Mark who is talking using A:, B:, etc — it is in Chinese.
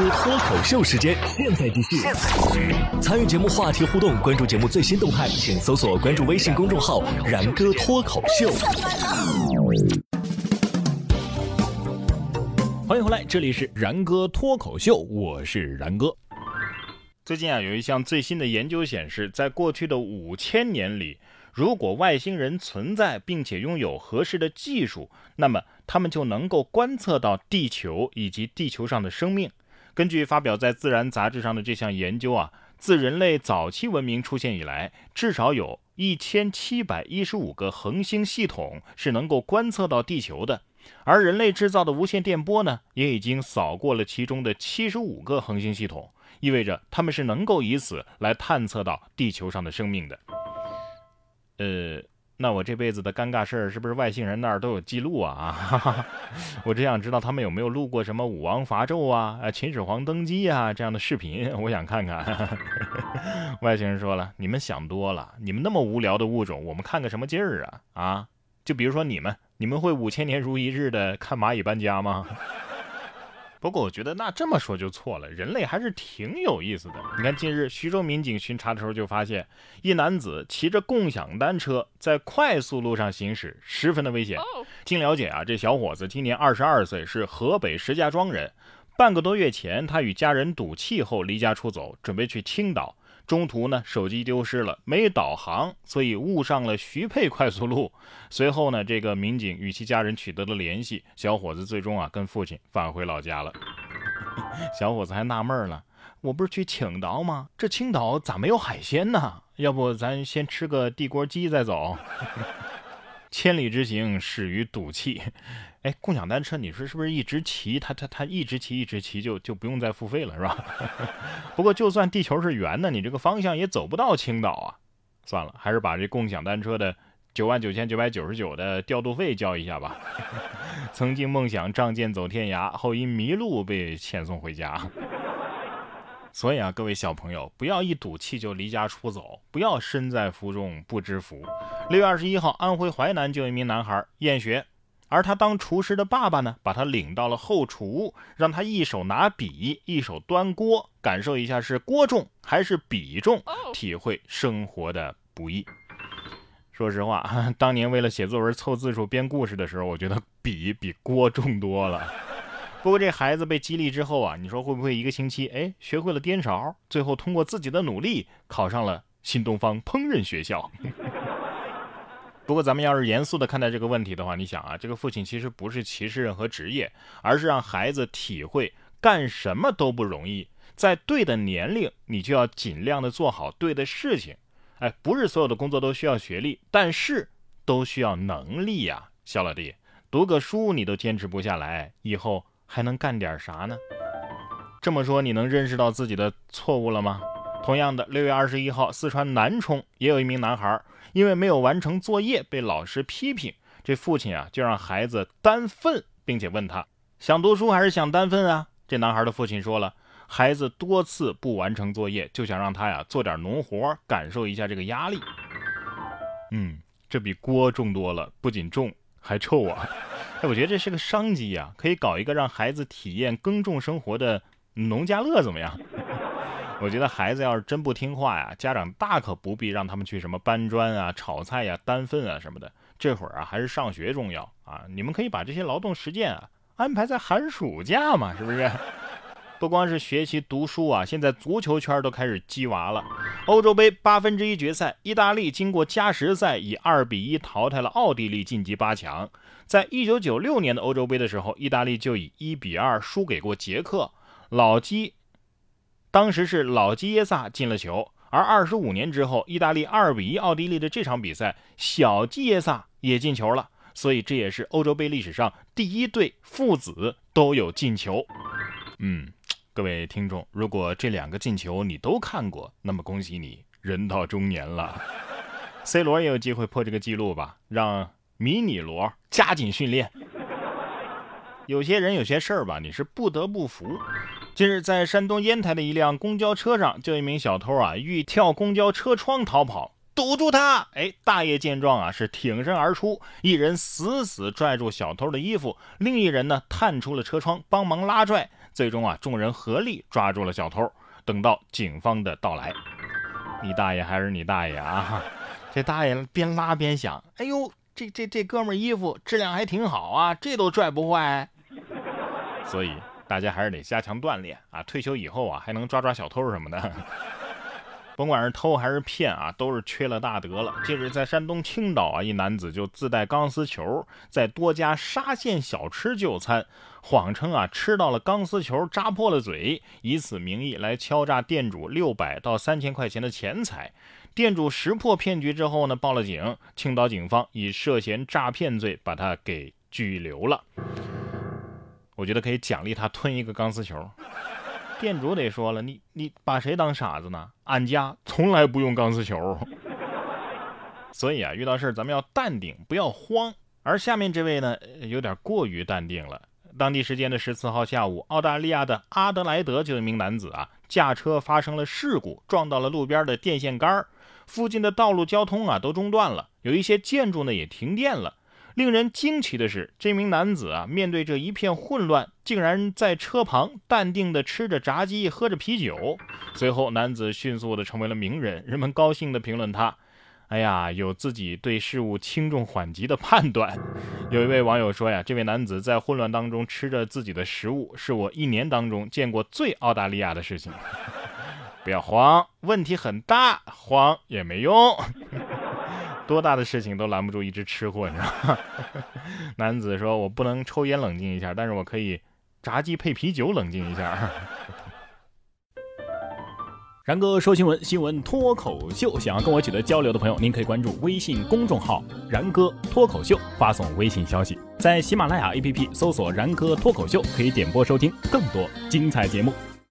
A: 哥脱口秀时间，现在继续。参与节目话题互动，关注节目最新动态，请搜索关注微信公众号“然哥脱口秀”。欢迎回来，这里是然哥脱口秀，我是然哥。最近啊，有一项最新的研究显示，在过去的五千年里，如果外星人存在并且拥有合适的技术，那么他们就能够观测到地球以及地球上的生命。根据发表在《自然》杂志上的这项研究啊，自人类早期文明出现以来，至少有一千七百一十五个恒星系统是能够观测到地球的，而人类制造的无线电波呢，也已经扫过了其中的七十五个恒星系统。意味着他们是能够以此来探测到地球上的生命的。呃，那我这辈子的尴尬事儿是不是外星人那儿都有记录啊？啊，我只想知道他们有没有录过什么武王伐纣啊、啊秦始皇登基啊这样的视频，我想看看。外星人说了，你们想多了，你们那么无聊的物种，我们看个什么劲儿啊？啊，就比如说你们，你们会五千年如一日的看蚂蚁搬家吗？不过我觉得那这么说就错了，人类还是挺有意思的。你看，近日徐州民警巡查的时候就发现，一男子骑着共享单车在快速路上行驶，十分的危险。经了解啊，这小伙子今年二十二岁，是河北石家庄人。半个多月前，他与家人赌气后离家出走，准备去青岛。中途呢，手机丢失了，没导航，所以误上了徐沛快速路。随后呢，这个民警与其家人取得了联系，小伙子最终啊跟父亲返回老家了。小伙子还纳闷了，我不是去青岛吗？这青岛咋没有海鲜呢？要不咱先吃个地锅鸡再走？千里之行，始于赌气。哎，共享单车，你说是不是一直骑，它它它一直骑一直骑就就不用再付费了，是吧？不过就算地球是圆的，你这个方向也走不到青岛啊。算了，还是把这共享单车的九万九千九百九十九的调度费交一下吧。曾经梦想仗剑走天涯，后因迷路被遣送回家。所以啊，各位小朋友，不要一赌气就离家出走，不要身在福中不知福。六月二十一号，安徽淮南就一名男孩厌学。而他当厨师的爸爸呢，把他领到了后厨，让他一手拿笔，一手端锅，感受一下是锅重还是笔重，体会生活的不易。说实话，当年为了写作文凑字数编故事的时候，我觉得笔比锅重多了。不过这孩子被激励之后啊，你说会不会一个星期，哎，学会了颠勺，最后通过自己的努力考上了新东方烹饪学校？不过，咱们要是严肃的看待这个问题的话，你想啊，这个父亲其实不是歧视任何职业，而是让孩子体会干什么都不容易，在对的年龄，你就要尽量的做好对的事情。哎，不是所有的工作都需要学历，但是都需要能力呀，小老弟，读个书你都坚持不下来，以后还能干点啥呢？这么说，你能认识到自己的错误了吗？同样的，六月二十一号，四川南充也有一名男孩。因为没有完成作业被老师批评，这父亲啊就让孩子单份，并且问他想读书还是想单份啊？这男孩的父亲说了，孩子多次不完成作业，就想让他呀做点农活，感受一下这个压力。嗯，这比锅重多了，不仅重还臭啊！哎，我觉得这是个商机呀，可以搞一个让孩子体验耕种生活的农家乐，怎么样？我觉得孩子要是真不听话呀，家长大可不必让他们去什么搬砖啊、炒菜呀、单份啊什么的。这会儿啊，还是上学重要啊！你们可以把这些劳动实践啊安排在寒暑假嘛，是不是？不光是学习读书啊，现在足球圈都开始鸡娃了。欧洲杯八分之一决赛，意大利经过加时赛以二比一淘汰了奥地利，晋级八强。在一九九六年的欧洲杯的时候，意大利就以一比二输给过捷克，老基。当时是老基耶萨进了球，而二十五年之后，意大利二比一奥地利的这场比赛，小基耶萨也进球了，所以这也是欧洲杯历史上第一对父子都有进球。嗯，各位听众，如果这两个进球你都看过，那么恭喜你，人到中年了。C 罗也有机会破这个记录吧？让迷你罗加紧训练。有些人有些事儿吧，你是不得不服。近日，在山东烟台的一辆公交车上，就一名小偷啊，欲跳公交车窗逃跑，堵住他！哎，大爷见状啊，是挺身而出，一人死死拽住小偷的衣服，另一人呢，探出了车窗帮忙拉拽。最终啊，众人合力抓住了小偷。等到警方的到来，你大爷还是你大爷啊！这大爷边拉边想：哎呦，这这这哥们衣服质量还挺好啊，这都拽不坏。所以大家还是得加强锻炼啊！退休以后啊，还能抓抓小偷什么的。甭管是偷还是骗啊，都是缺了大德了。近日，在山东青岛啊，一男子就自带钢丝球，在多家沙县小吃就餐，谎称啊吃到了钢丝球扎破了嘴，以此名义来敲诈店主六百到三千块钱的钱财。店主识破骗局之后呢，报了警。青岛警方以涉嫌诈骗罪把他给拘留了。我觉得可以奖励他吞一个钢丝球。店主得说了，你你把谁当傻子呢？俺家从来不用钢丝球，所以啊，遇到事儿咱们要淡定，不要慌。而下面这位呢，有点过于淡定了。当地时间的十四号下午，澳大利亚的阿德莱德就一名男子啊，驾车发生了事故，撞到了路边的电线杆附近的道路交通啊都中断了，有一些建筑呢也停电了。令人惊奇的是，这名男子啊，面对着一片混乱，竟然在车旁淡定地吃着炸鸡，喝着啤酒。随后，男子迅速地成为了名人，人们高兴地评论他：“哎呀，有自己对事物轻重缓急的判断。”有一位网友说：“呀，这位男子在混乱当中吃着自己的食物，是我一年当中见过最澳大利亚的事情。”不要慌，问题很大，慌也没用。多大的事情都拦不住一只吃货，你知道吗？男子说：“我不能抽烟冷静一下，但是我可以炸鸡配啤酒冷静一下。”然哥说新闻，新闻脱口秀。想要跟我取得交流的朋友，您可以关注微信公众号“然哥脱口秀”，发送微信消息，在喜马拉雅 APP 搜索“然哥脱口秀”，可以点播收听更多精彩节目。